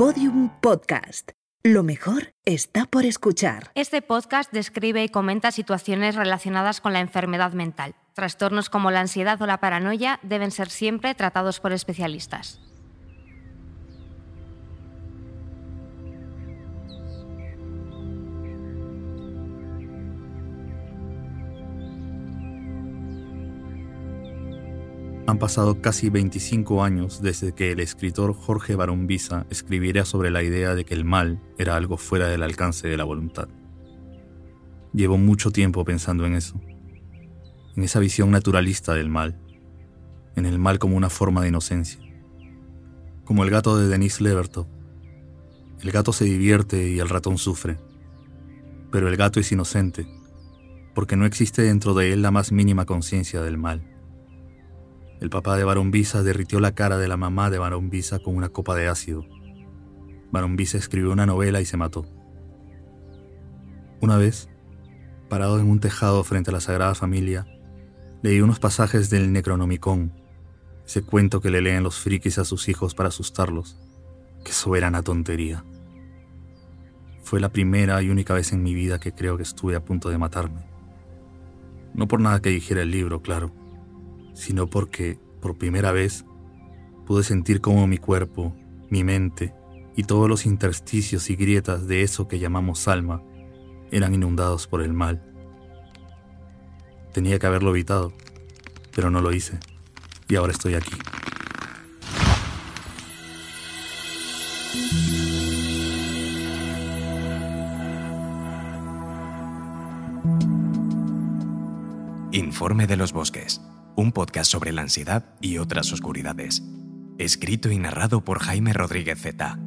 Podium Podcast. Lo mejor está por escuchar. Este podcast describe y comenta situaciones relacionadas con la enfermedad mental. Trastornos como la ansiedad o la paranoia deben ser siempre tratados por especialistas. Han pasado casi 25 años desde que el escritor Jorge Barón Visa escribiera sobre la idea de que el mal era algo fuera del alcance de la voluntad. Llevo mucho tiempo pensando en eso, en esa visión naturalista del mal, en el mal como una forma de inocencia, como el gato de Denis Levertov. El gato se divierte y el ratón sufre, pero el gato es inocente, porque no existe dentro de él la más mínima conciencia del mal. El papá de Barón Visa derritió la cara de la mamá de Barón con una copa de ácido. Barón escribió una novela y se mató. Una vez, parado en un tejado frente a la Sagrada Familia, leí unos pasajes del Necronomicon, ese cuento que le leen los frikis a sus hijos para asustarlos. Qué soberana tontería. Fue la primera y única vez en mi vida que creo que estuve a punto de matarme. No por nada que dijera el libro, claro sino porque, por primera vez, pude sentir cómo mi cuerpo, mi mente y todos los intersticios y grietas de eso que llamamos alma eran inundados por el mal. Tenía que haberlo evitado, pero no lo hice, y ahora estoy aquí. Informe de los bosques un podcast sobre la ansiedad y otras oscuridades. Escrito y narrado por Jaime Rodríguez Z.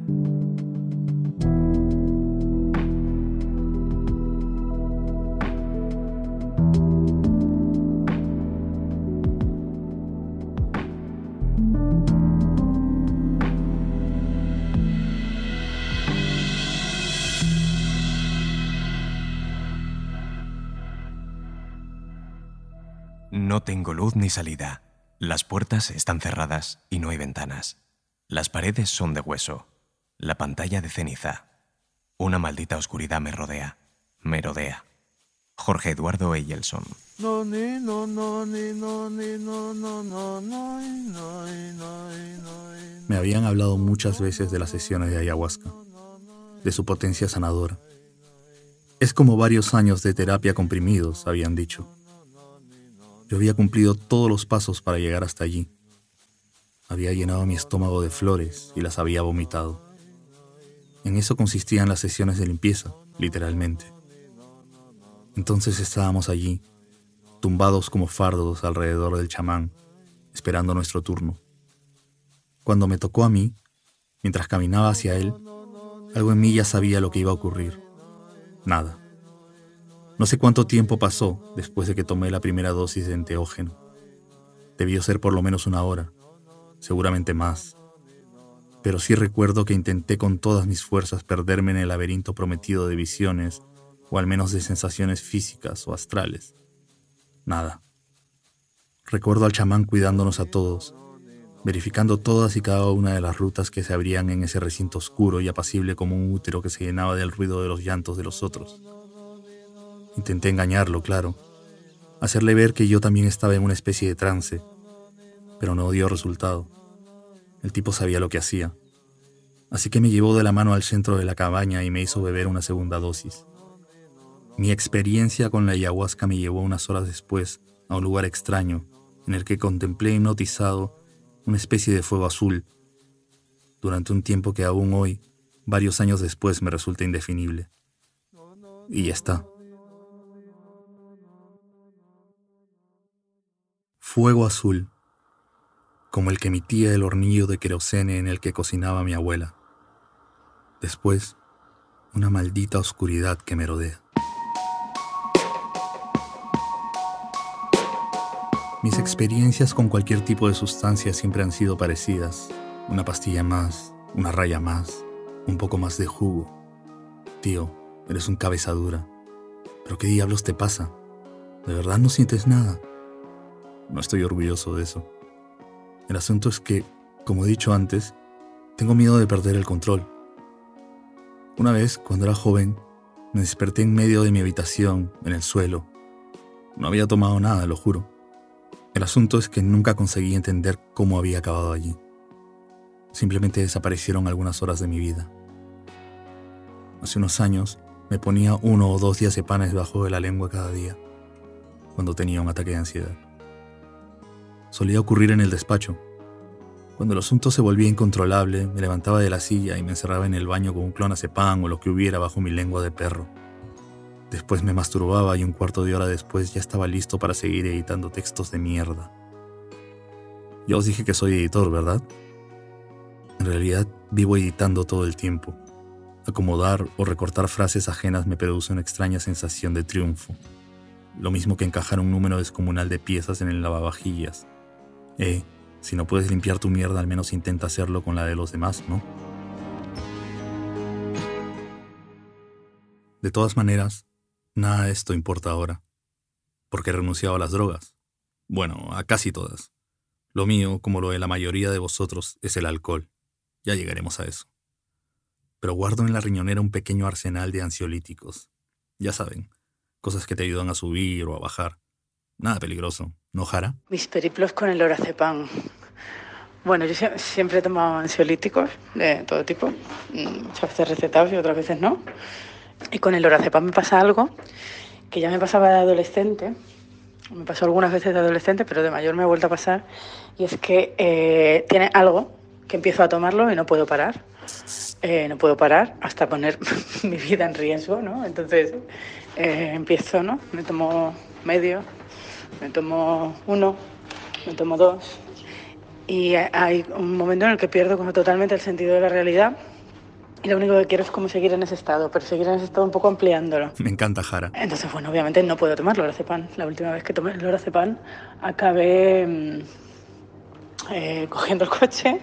No tengo luz ni salida. Las puertas están cerradas y no hay ventanas. Las paredes son de hueso. La pantalla de ceniza. Una maldita oscuridad me rodea. Me rodea. Jorge Eduardo Eyelson. Me habían hablado muchas veces de las sesiones de ayahuasca, de su potencia sanadora. Es como varios años de terapia comprimidos, habían dicho. Yo había cumplido todos los pasos para llegar hasta allí. Había llenado mi estómago de flores y las había vomitado. En eso consistían las sesiones de limpieza, literalmente. Entonces estábamos allí, tumbados como fardos alrededor del chamán, esperando nuestro turno. Cuando me tocó a mí, mientras caminaba hacia él, algo en mí ya sabía lo que iba a ocurrir. Nada. No sé cuánto tiempo pasó después de que tomé la primera dosis de enteógeno. Debió ser por lo menos una hora, seguramente más. Pero sí recuerdo que intenté con todas mis fuerzas perderme en el laberinto prometido de visiones, o al menos de sensaciones físicas o astrales. Nada. Recuerdo al chamán cuidándonos a todos, verificando todas y cada una de las rutas que se abrían en ese recinto oscuro y apacible como un útero que se llenaba del ruido de los llantos de los otros. Intenté engañarlo, claro, hacerle ver que yo también estaba en una especie de trance, pero no dio resultado. El tipo sabía lo que hacía, así que me llevó de la mano al centro de la cabaña y me hizo beber una segunda dosis. Mi experiencia con la ayahuasca me llevó unas horas después a un lugar extraño en el que contemplé hipnotizado una especie de fuego azul, durante un tiempo que aún hoy, varios años después, me resulta indefinible. Y ya está. Fuego azul, como el que emitía el hornillo de querosene en el que cocinaba mi abuela. Después, una maldita oscuridad que me rodea. Mis experiencias con cualquier tipo de sustancia siempre han sido parecidas. Una pastilla más, una raya más, un poco más de jugo. Tío, eres un cabeza dura. ¿Pero qué diablos te pasa? ¿De verdad no sientes nada? No estoy orgulloso de eso. El asunto es que, como he dicho antes, tengo miedo de perder el control, Una vez, cuando era joven, me desperté en medio de mi habitación, en el suelo. No había tomado nada, lo juro. El asunto es que nunca conseguí entender cómo había acabado allí. Simplemente desaparecieron algunas horas de mi vida. Hace unos años me ponía uno o dos días de panes debajo de la lengua cada día, cuando tenía un ataque de ansiedad. Solía ocurrir en el despacho. Cuando el asunto se volvía incontrolable, me levantaba de la silla y me encerraba en el baño con un clonazepam o lo que hubiera bajo mi lengua de perro. Después me masturbaba y un cuarto de hora después ya estaba listo para seguir editando textos de mierda. Ya os dije que soy editor, ¿verdad? En realidad vivo editando todo el tiempo. Acomodar o recortar frases ajenas me produce una extraña sensación de triunfo. Lo mismo que encajar un número descomunal de piezas en el lavavajillas. Eh, si no puedes limpiar tu mierda, al menos intenta hacerlo con la de los demás, ¿no? De todas maneras, Nada de esto importa ahora, porque he renunciado a las drogas. Bueno, a casi todas. Lo mío, como lo de la mayoría de vosotros, es el alcohol. Ya llegaremos a eso. Pero guardo en la riñonera un pequeño arsenal de ansiolíticos. Ya saben, cosas que te ayudan a subir o a bajar. Nada peligroso, ¿no, Jara? Mis periplos con el lorazepam. Bueno, yo siempre he tomado ansiolíticos de todo tipo, mm, muchas veces recetados y otras veces no. Y con el lorazepam me pasa algo que ya me pasaba de adolescente, me pasó algunas veces de adolescente, pero de mayor me ha vuelto a pasar, y es que eh, tiene algo que empiezo a tomarlo y no puedo parar. Eh, no puedo parar hasta poner mi vida en riesgo, ¿no? Entonces eh, empiezo, ¿no? Me tomo medio, me tomo uno, me tomo dos, y hay un momento en el que pierdo como totalmente el sentido de la realidad y lo único que quiero es como seguir en ese estado, pero seguir en ese estado un poco ampliándolo. Me encanta Jara. Entonces, bueno, obviamente no puedo tomar lorazepam. La última vez que tomé lorazepam acabé mm, eh, cogiendo el coche,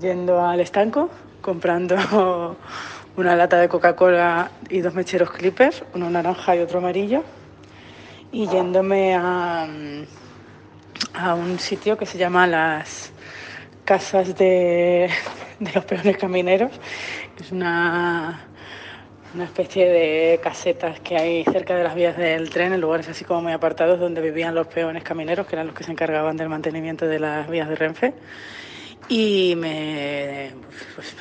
yendo al estanco, comprando una lata de Coca-Cola y dos mecheros clippers, uno naranja y otro amarillo, y yéndome a, mm, a un sitio que se llama las casas de, los peones camineros, es una, una especie de casetas que hay cerca de las vías del tren, en lugares así como muy apartados donde vivían los peones camineros, que eran los que se encargaban del mantenimiento de las vías de Renfe. Y me, pues,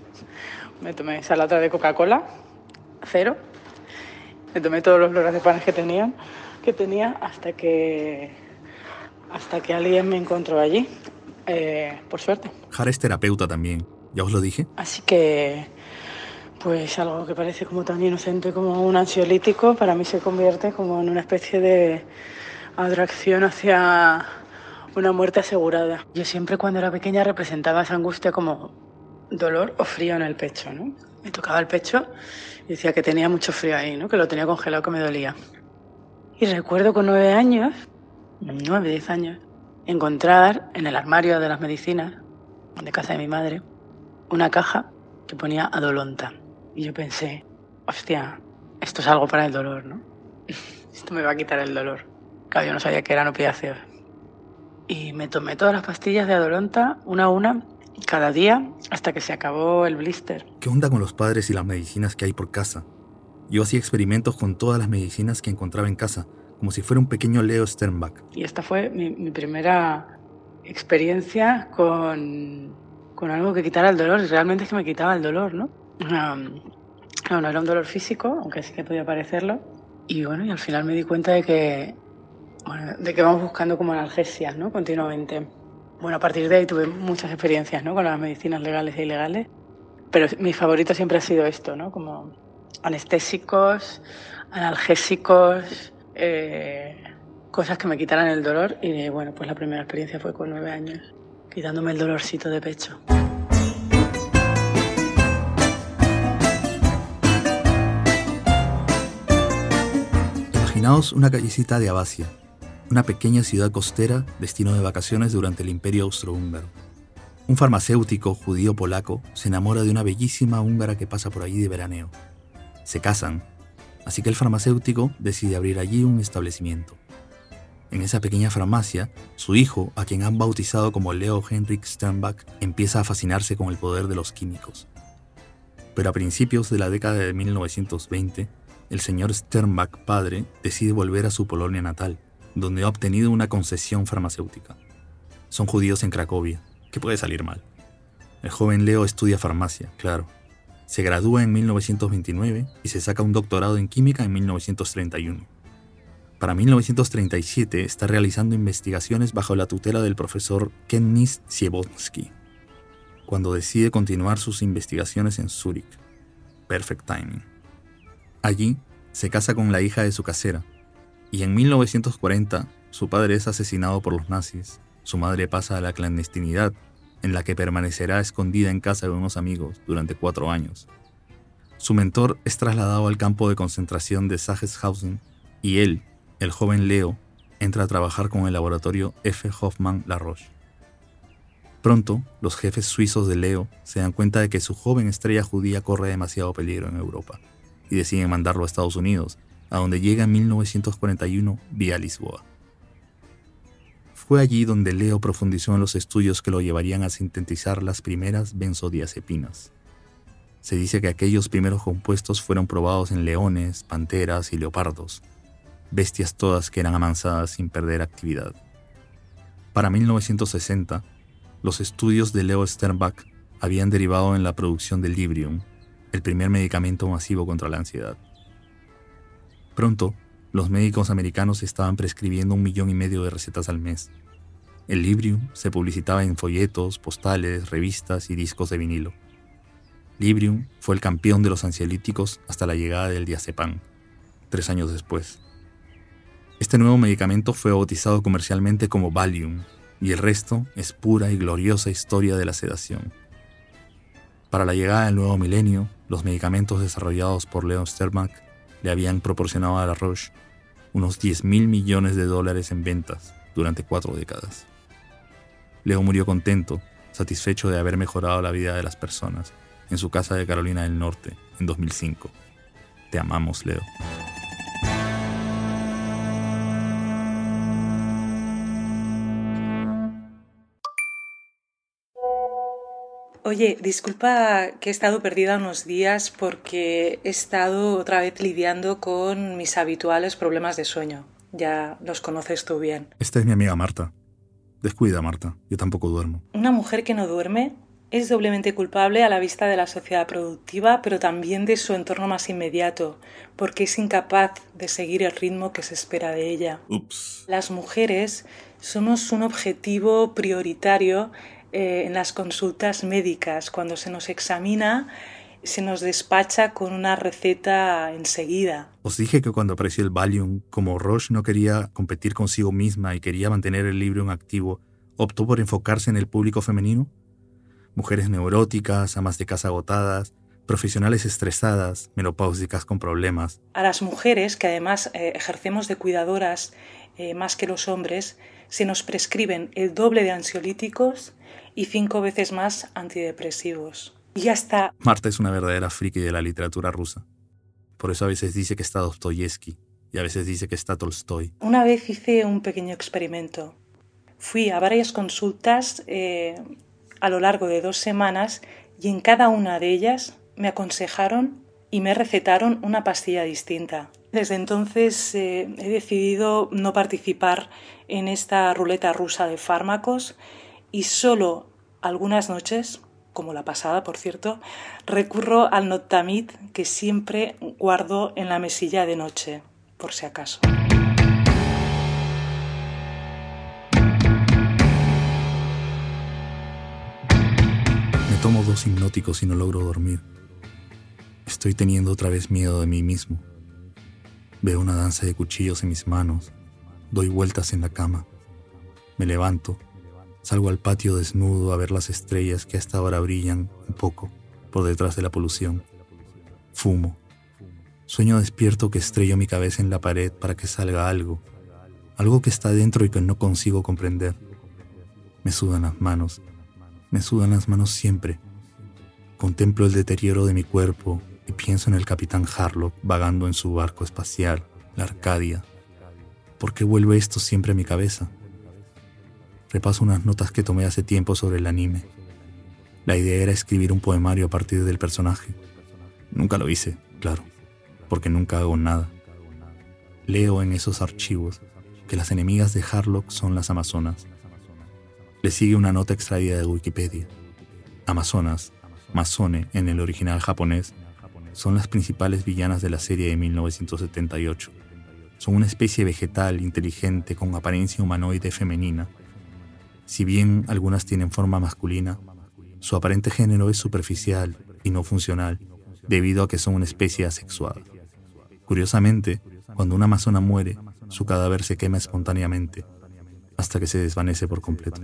me tomé esa lata de Coca-Cola, cero. Me tomé todos los panes que tenían, que tenía hasta que hasta que alguien me encontró allí eh, por suerte. Jara es terapeuta también, ya os lo dije. Así que, pues algo que parece como tan inocente como un ansiolítico, para mí se convierte como en una especie de atracción hacia una muerte asegurada. Yo siempre cuando era pequeña representaba esa angustia como dolor o frío en el pecho, ¿no? Me tocaba el pecho y decía que tenía mucho frío ahí, ¿no? Que lo tenía congelado, que me dolía. Y recuerdo con nueve años, nueve, diez años, encontrar en el armario de las medicinas de casa de mi madre una caja que ponía Adolonta. Y yo pensé, hostia, esto es algo para el dolor, ¿no? esto me va a quitar el dolor. Claro, yo no sabía que eran opiáceos. Y me tomé todas las pastillas de Adolonta, una a una, cada día, hasta que se acabó el blister. ¿Qué onda con los padres y las medicinas que hay por casa? Yo hacía experimentos con todas las medicinas que encontraba en casa como si fuera un pequeño Leo Sternbach. Y esta fue mi, primera experiencia con, con, algo que quitara el dolor, y realmente es que me quitaba el dolor, ¿no? no, no era un dolor físico, aunque sí que podía parecerlo. Y bueno, y al final me di cuenta de que, bueno, de que vamos buscando como analgesias, ¿no? Continuamente. Bueno, a partir de ahí tuve muchas experiencias, ¿no? Con las medicinas legales e ilegales. Pero mi favorito siempre ha sido esto, ¿no? Como anestésicos, analgésicos, eh, cosas que me quitaran el dolor y bueno, pues la primera experiencia fue con nueve años, quitándome el dolorcito de pecho. Imaginaos una callecita de Abasia, una pequeña ciudad costera destino de vacaciones durante el Imperio Austrohúngaro. Un farmacéutico judío polaco se enamora de una bellísima húngara que pasa por allí de veraneo. Se casan Así que el farmacéutico decide abrir allí un establecimiento. En esa pequeña farmacia, su hijo, a quien han bautizado como Leo Henrik Sternbach, empieza a fascinarse con el poder de los químicos. Pero a principios de la década de 1920, el señor Sternbach padre decide volver a su Polonia natal, donde ha obtenido una concesión farmacéutica. Son judíos en Cracovia, que puede salir mal. El joven Leo estudia farmacia, claro. Se gradúa en 1929 y se saca un doctorado en química en 1931. Para 1937 está realizando investigaciones bajo la tutela del profesor Kennis Siebowski, cuando decide continuar sus investigaciones en Zúrich. Perfect timing. Allí se casa con la hija de su casera, y en 1940 su padre es asesinado por los nazis, su madre pasa a la clandestinidad, en la que permanecerá escondida en casa de unos amigos durante cuatro años. Su mentor es trasladado al campo de concentración de Sachsenhausen y él el joven Leo entra a trabajar con el laboratorio F. Hoffman Laroche. Pronto, los jefes suizos de Leo se dan cuenta de que su joven estrella judía corre demasiado peligro en Europa y deciden mandarlo a Estados Unidos, a donde llega en 1941 vía Lisboa. Fue allí donde Leo profundizó en los estudios que lo llevarían a sintetizar las primeras benzodiazepinas. Se dice que aquellos primeros compuestos fueron probados en leones, panteras y leopardos, bestias todas que eran amansadas sin perder actividad. Para 1960, los estudios de Leo Sternbach habían derivado en la producción del Librium, el primer medicamento masivo contra la ansiedad. Pronto, los médicos americanos estaban prescribiendo un millón y medio de recetas al mes. El Librium se publicitaba en folletos, postales, revistas y discos de vinilo. Librium fue el campeón de los ansiolíticos hasta la llegada del diazepam, tres años después. Este nuevo medicamento fue bautizado comercialmente como Valium, y el resto es pura y gloriosa historia de la sedación. Para la llegada del nuevo milenio, los medicamentos desarrollados por Leon Stermack le habían proporcionado a la Roche unos 10 mil millones de dólares en ventas durante cuatro décadas. Leo murió contento, satisfecho de haber mejorado la vida de las personas en su casa de Carolina del Norte en 2005. Te amamos, Leo. Oye, disculpa que he estado perdida unos días porque he estado otra vez lidiando con mis habituales problemas de sueño. Ya los conoces tú bien. Esta es mi amiga Marta. Descuida, Marta. Yo tampoco duermo. Una mujer que no duerme es doblemente culpable a la vista de la sociedad productiva, pero también de su entorno más inmediato, porque es incapaz de seguir el ritmo que se espera de ella. Ups. Las mujeres somos un objetivo prioritario eh, en las consultas médicas. Cuando se nos examina, se nos despacha con una receta enseguida. Os dije que cuando apareció el Valium, como Roche no quería competir consigo misma y quería mantener el Librium activo, optó por enfocarse en el público femenino. Mujeres neuróticas, amas de casa agotadas, profesionales estresadas, menopáusicas con problemas. A las mujeres, que además eh, ejercemos de cuidadoras eh, más que los hombres, se nos prescriben el doble de ansiolíticos y cinco veces más antidepresivos. Y ya está. Marta es una verdadera friki de la literatura rusa. Por eso a veces dice que está Dostoyevsky y a veces dice que está Tolstoy. Una vez hice un pequeño experimento. Fui a varias consultas eh, a lo largo de dos semanas y en cada una de ellas me aconsejaron y me recetaron una pastilla distinta. Desde entonces eh, he decidido no participar en esta ruleta rusa de fármacos y solo algunas noches, como la pasada por cierto, recurro al Notamid que siempre guardo en la mesilla de noche, por si acaso. Me tomo dos hipnóticos y no logro dormir. Estoy teniendo otra vez miedo de mí mismo. Veo una danza de cuchillos en mis manos. Doy vueltas en la cama. Me levanto Salgo al patio desnudo a ver las estrellas que hasta ahora brillan un poco por detrás de la polución. Fumo. Sueño despierto que estrello mi cabeza en la pared para que salga algo, algo que está dentro y que no consigo comprender. Me sudan las manos, me sudan las manos siempre. Contemplo el deterioro de mi cuerpo y pienso en el capitán Harlock vagando en su barco espacial, la Arcadia. ¿Por qué vuelve esto siempre a mi cabeza? Repaso unas notas que tomé hace tiempo sobre el anime. La idea era escribir un poemario a partir del personaje, Nunca lo hice, claro, porque nunca hago nada. Leo en esos archivos que las enemigas de Harlock son las Amazonas. Le sigue una nota extraída de Wikipedia. Amazonas, Masone en el original japonés, son las principales villanas de la serie de 1978. Son una especie vegetal inteligente con apariencia humanoide femenina. Si bien algunas tienen forma masculina, su aparente género es superficial y no funcional debido a que son una especie asexuada. Curiosamente, cuando una amazona muere, su cadáver se quema espontáneamente hasta que se desvanece por completo.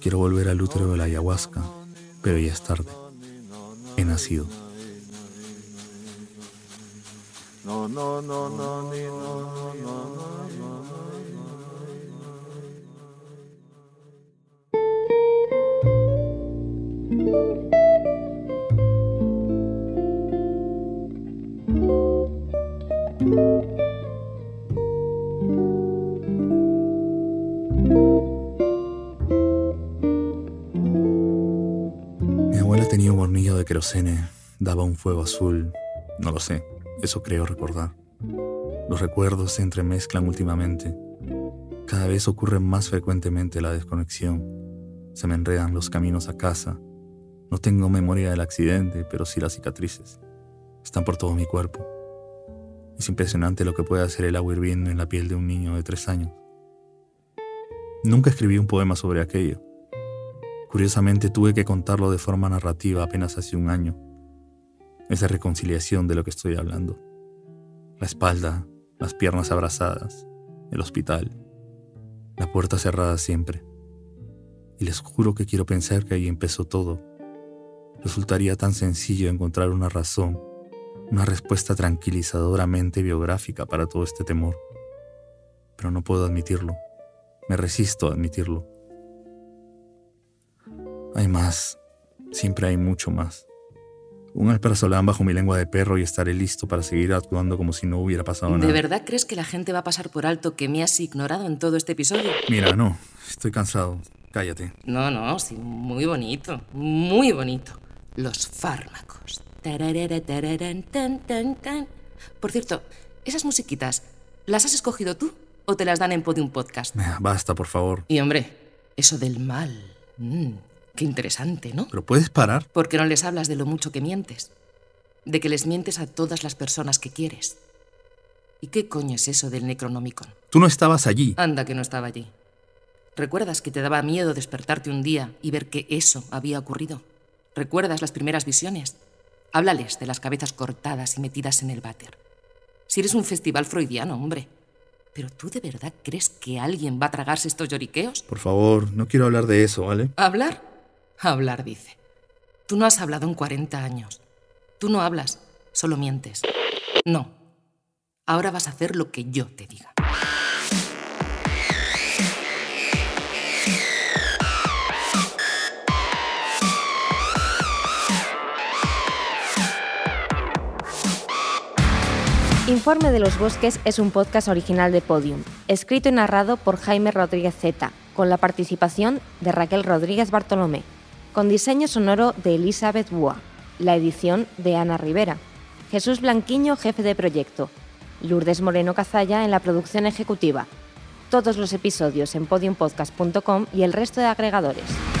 Quiero volver al útero de la ayahuasca, pero ya es tarde. He nacido. No, no. Querosene, daba un fuego azul, no lo sé, eso creo recordar. Los recuerdos se entremezclan últimamente. Cada vez ocurre más frecuentemente la desconexión. Se me enredan los caminos a casa. No tengo memoria del accidente, pero sí las cicatrices. Están por todo mi cuerpo. Es impresionante lo que puede hacer el agua hirviendo en la piel de un niño de tres años. Nunca escribí un poema sobre aquello. Curiosamente tuve que contarlo de forma narrativa apenas hace un año esa reconciliación de lo que estoy hablando. La espalda, las piernas abrazadas, el hospital, la puerta cerrada siempre. Y les juro que quiero pensar que ahí empezó todo. Resultaría tan sencillo encontrar una razón, una respuesta tranquilizadoramente biográfica para todo este temor. Pero no puedo admitirlo. Me resisto a admitirlo. Hay más. Siempre hay mucho más un alperazolán bajo mi lengua de perro y estaré listo para seguir actuando como si no hubiera pasado nada. ¿De verdad crees que la gente va a pasar por alto que me has ignorado en todo este episodio? Mira, no, estoy cansado. Cállate. No, no, sí, muy bonito, muy bonito. Los fármacos. Por cierto, esas musiquitas, ¿las has escogido tú o te las dan en Podium Podcast? Basta, por favor. Y hombre, eso del mal. Mm. Qué interesante, ¿no? Pero puedes parar. ¿Por qué no les hablas de lo mucho que mientes? De que les mientes a todas las personas que quieres. ¿Y qué coño es eso del Necronomicon? Tú no estabas allí. Anda que no estaba allí. ¿Recuerdas que te daba miedo despertarte un día y ver que eso había ocurrido? ¿Recuerdas las primeras visiones? Háblales de las cabezas cortadas y metidas en el váter. Si eres un festival freudiano, hombre. ¿Pero tú de verdad crees que alguien va a tragarse estos lloriqueos? Por favor, no quiero hablar de eso, ¿vale? ¿Hablar? Hablar, dice. Tú no has hablado en 40 años. Tú no hablas, solo mientes. No. Ahora vas a hacer lo que yo te diga. Informe de los Bosques es un podcast original de Podium, escrito y narrado por Jaime Rodríguez Z, con la participación de Raquel Rodríguez Bartolomé con diseño sonoro de Elizabeth Bua, la edición de Ana Rivera, Jesús Blanquiño, jefe de proyecto, Lourdes Moreno Cazalla en la producción ejecutiva. Todos los episodios en podiumpodcast.com y el resto de agregadores.